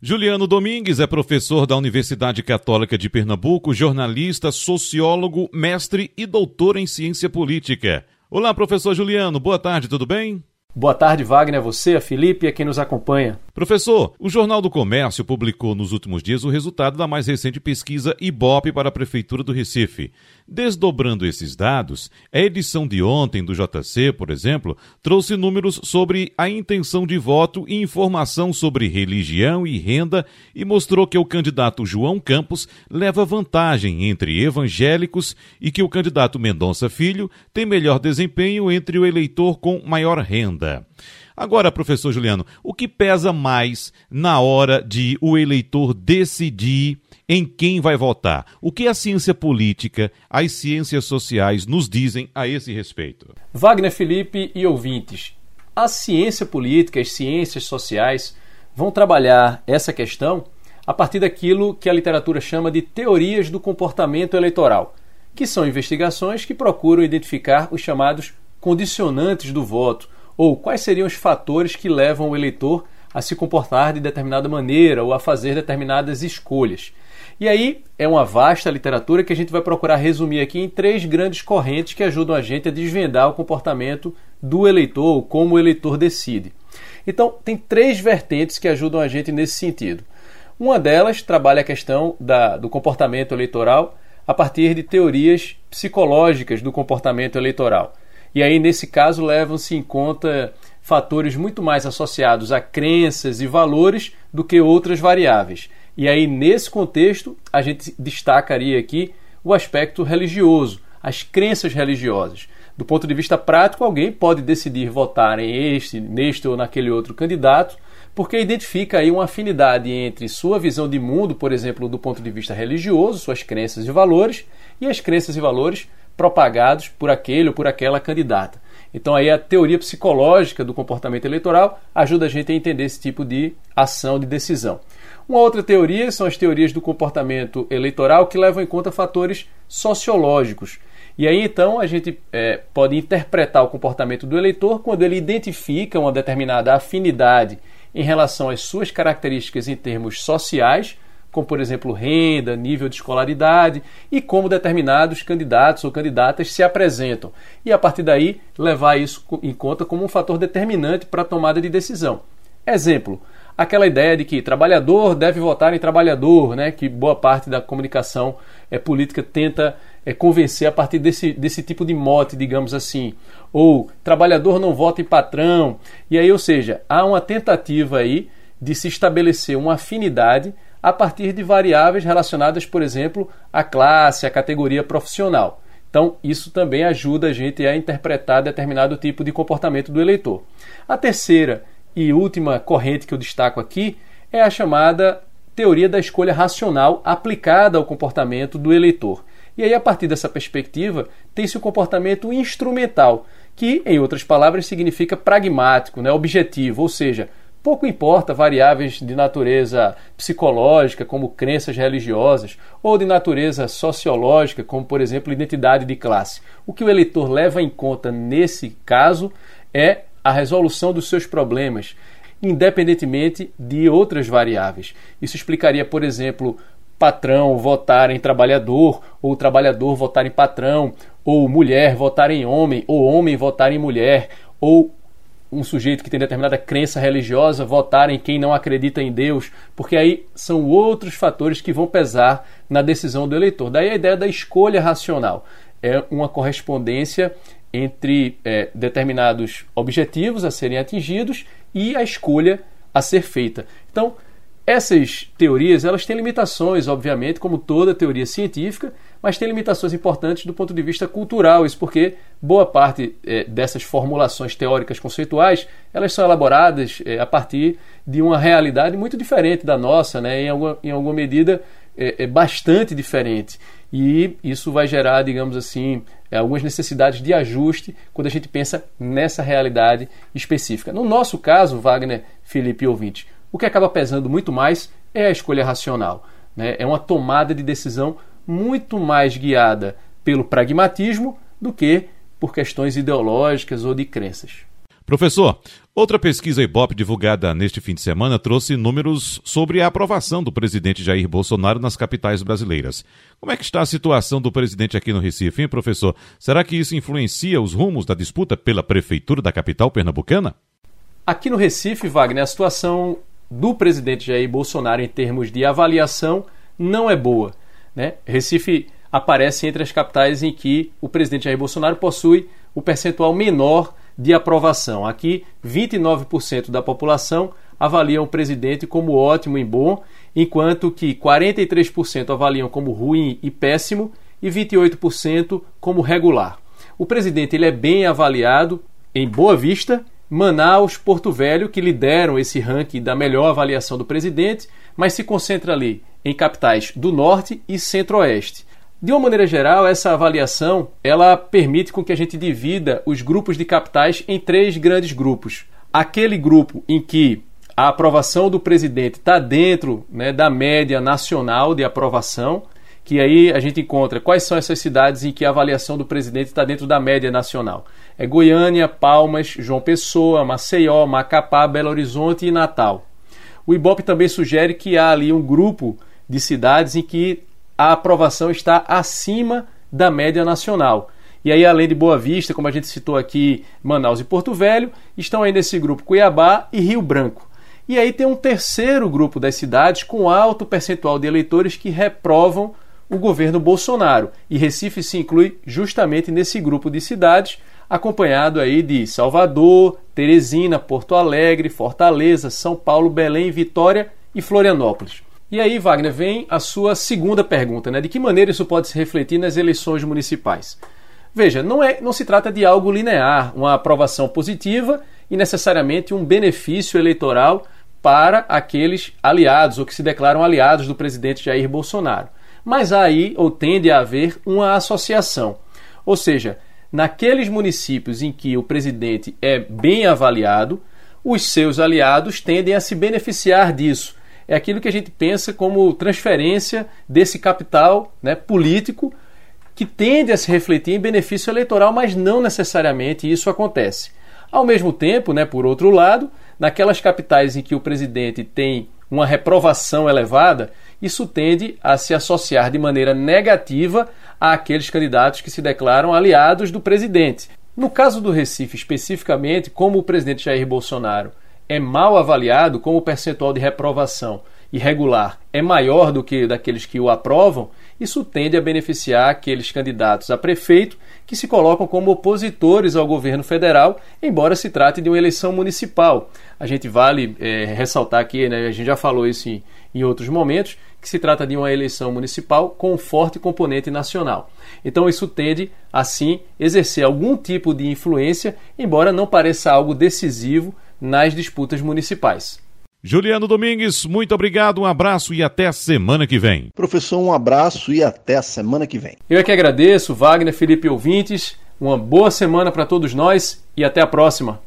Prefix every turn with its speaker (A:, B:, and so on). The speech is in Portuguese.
A: Juliano Domingues é professor da Universidade Católica de Pernambuco, jornalista, sociólogo, mestre e doutor em ciência política. Olá, professor Juliano, boa tarde, tudo bem?
B: Boa tarde, Wagner, a você, a Felipe e a quem nos acompanha.
A: Professor, o Jornal do Comércio publicou nos últimos dias o resultado da mais recente pesquisa Ibope para a Prefeitura do Recife. Desdobrando esses dados, a edição de ontem do JC, por exemplo, trouxe números sobre a intenção de voto e informação sobre religião e renda e mostrou que o candidato João Campos leva vantagem entre evangélicos e que o candidato Mendonça Filho tem melhor desempenho entre o eleitor com maior renda. Agora, professor Juliano, o que pesa mais na hora de o eleitor decidir em quem vai votar? O que a ciência política, as ciências sociais nos dizem a esse respeito?
B: Wagner Felipe e ouvintes, a ciência política, as ciências sociais vão trabalhar essa questão a partir daquilo que a literatura chama de teorias do comportamento eleitoral, que são investigações que procuram identificar os chamados condicionantes do voto, ou quais seriam os fatores que levam o eleitor a se comportar de determinada maneira ou a fazer determinadas escolhas. E aí é uma vasta literatura que a gente vai procurar resumir aqui em três grandes correntes que ajudam a gente a desvendar o comportamento do eleitor como o eleitor decide. Então, tem três vertentes que ajudam a gente nesse sentido. Uma delas trabalha a questão da, do comportamento eleitoral a partir de teorias psicológicas do comportamento eleitoral. E aí, nesse caso, levam-se em conta fatores muito mais associados a crenças e valores do que outras variáveis. E aí, nesse contexto, a gente destacaria aqui o aspecto religioso, as crenças religiosas. Do ponto de vista prático, alguém pode decidir votar em este, neste ou naquele outro candidato, porque identifica aí uma afinidade entre sua visão de mundo, por exemplo, do ponto de vista religioso, suas crenças e valores, e as crenças e valores propagados por aquele ou por aquela candidata. Então aí a teoria psicológica do comportamento eleitoral ajuda a gente a entender esse tipo de ação de decisão. Uma outra teoria são as teorias do comportamento eleitoral que levam em conta fatores sociológicos. E aí então a gente é, pode interpretar o comportamento do eleitor quando ele identifica uma determinada afinidade em relação às suas características em termos sociais como por exemplo renda, nível de escolaridade e como determinados candidatos ou candidatas se apresentam. E a partir daí levar isso em conta como um fator determinante para a tomada de decisão. Exemplo, aquela ideia de que trabalhador deve votar em trabalhador, né, que boa parte da comunicação é, política tenta é, convencer a partir desse, desse tipo de mote, digamos assim. Ou trabalhador não vota em patrão. E aí, ou seja, há uma tentativa aí de se estabelecer uma afinidade a partir de variáveis relacionadas, por exemplo, à classe, à categoria profissional. Então, isso também ajuda a gente a interpretar determinado tipo de comportamento do eleitor. A terceira e última corrente que eu destaco aqui é a chamada teoria da escolha racional aplicada ao comportamento do eleitor. E aí, a partir dessa perspectiva, tem-se o comportamento instrumental, que, em outras palavras, significa pragmático, né, objetivo, ou seja, Pouco importa variáveis de natureza psicológica, como crenças religiosas, ou de natureza sociológica, como, por exemplo, identidade de classe. O que o eleitor leva em conta nesse caso é a resolução dos seus problemas, independentemente de outras variáveis. Isso explicaria, por exemplo, patrão votar em trabalhador, ou trabalhador votar em patrão, ou mulher votar em homem, ou homem votar em mulher, ou um sujeito que tem determinada crença religiosa votar em quem não acredita em Deus, porque aí são outros fatores que vão pesar na decisão do eleitor. Daí a ideia da escolha racional é uma correspondência entre é, determinados objetivos a serem atingidos e a escolha a ser feita. Então, essas teorias elas têm limitações, obviamente, como toda teoria científica, mas tem limitações importantes do ponto de vista cultural. Isso porque boa parte é, dessas formulações teóricas conceituais elas são elaboradas é, a partir de uma realidade muito diferente da nossa, né? em, alguma, em alguma medida é, é bastante diferente. E isso vai gerar, digamos assim, é, algumas necessidades de ajuste quando a gente pensa nessa realidade específica. No nosso caso, Wagner, Felipe e ouvinte, o que acaba pesando muito mais é a escolha racional. Né? É uma tomada de decisão muito mais guiada pelo pragmatismo do que por questões ideológicas ou de crenças.
A: Professor, outra pesquisa Ibope divulgada neste fim de semana trouxe números sobre a aprovação do presidente Jair Bolsonaro nas capitais brasileiras. Como é que está a situação do presidente aqui no Recife, hein, professor? Será que isso influencia os rumos da disputa pela prefeitura da capital pernambucana?
B: Aqui no Recife, Wagner, a situação do presidente Jair Bolsonaro em termos de avaliação não é boa. Né? Recife aparece entre as capitais em que o presidente Jair Bolsonaro possui o percentual menor de aprovação. Aqui, 29% da população avaliam o presidente como ótimo e bom, enquanto que 43% avaliam como ruim e péssimo e 28% como regular. O presidente ele é bem avaliado em Boa Vista, Manaus, Porto Velho, que lideram esse ranking da melhor avaliação do presidente, mas se concentra ali em capitais do Norte e Centro-Oeste. De uma maneira geral, essa avaliação ela permite com que a gente divida os grupos de capitais em três grandes grupos. Aquele grupo em que a aprovação do presidente está dentro né, da média nacional de aprovação, que aí a gente encontra quais são essas cidades em que a avaliação do presidente está dentro da média nacional. É Goiânia, Palmas, João Pessoa, Maceió, Macapá, Belo Horizonte e Natal. O IBOP também sugere que há ali um grupo de cidades em que a aprovação está acima da média nacional. E aí, além de Boa Vista, como a gente citou aqui, Manaus e Porto Velho, estão aí nesse grupo Cuiabá e Rio Branco. E aí tem um terceiro grupo das cidades com alto percentual de eleitores que reprovam o governo Bolsonaro. E Recife se inclui justamente nesse grupo de cidades, acompanhado aí de Salvador, Teresina, Porto Alegre, Fortaleza, São Paulo, Belém, Vitória e Florianópolis. E aí, Wagner, vem a sua segunda pergunta, né? De que maneira isso pode se refletir nas eleições municipais? Veja, não, é, não se trata de algo linear, uma aprovação positiva e necessariamente um benefício eleitoral para aqueles aliados ou que se declaram aliados do presidente Jair Bolsonaro. Mas aí, ou tende a haver, uma associação. Ou seja, naqueles municípios em que o presidente é bem avaliado, os seus aliados tendem a se beneficiar disso é aquilo que a gente pensa como transferência desse capital né, político que tende a se refletir em benefício eleitoral, mas não necessariamente isso acontece. Ao mesmo tempo, né, por outro lado, naquelas capitais em que o presidente tem uma reprovação elevada, isso tende a se associar de maneira negativa àqueles candidatos que se declaram aliados do presidente. No caso do Recife, especificamente, como o presidente Jair Bolsonaro é mal avaliado, como o percentual de reprovação irregular é maior do que daqueles que o aprovam, isso tende a beneficiar aqueles candidatos a prefeito que se colocam como opositores ao governo federal, embora se trate de uma eleição municipal. A gente vale é, ressaltar aqui, né, a gente já falou isso em, em outros momentos, que se trata de uma eleição municipal com um forte componente nacional. Então isso tende, assim, exercer algum tipo de influência, embora não pareça algo decisivo nas disputas municipais.
A: Juliano Domingues, muito obrigado, um abraço e até a semana que vem.
C: Professor, um abraço e até a semana que vem.
B: Eu é que agradeço, Wagner, Felipe ouvintes. Uma boa semana para todos nós e até a próxima.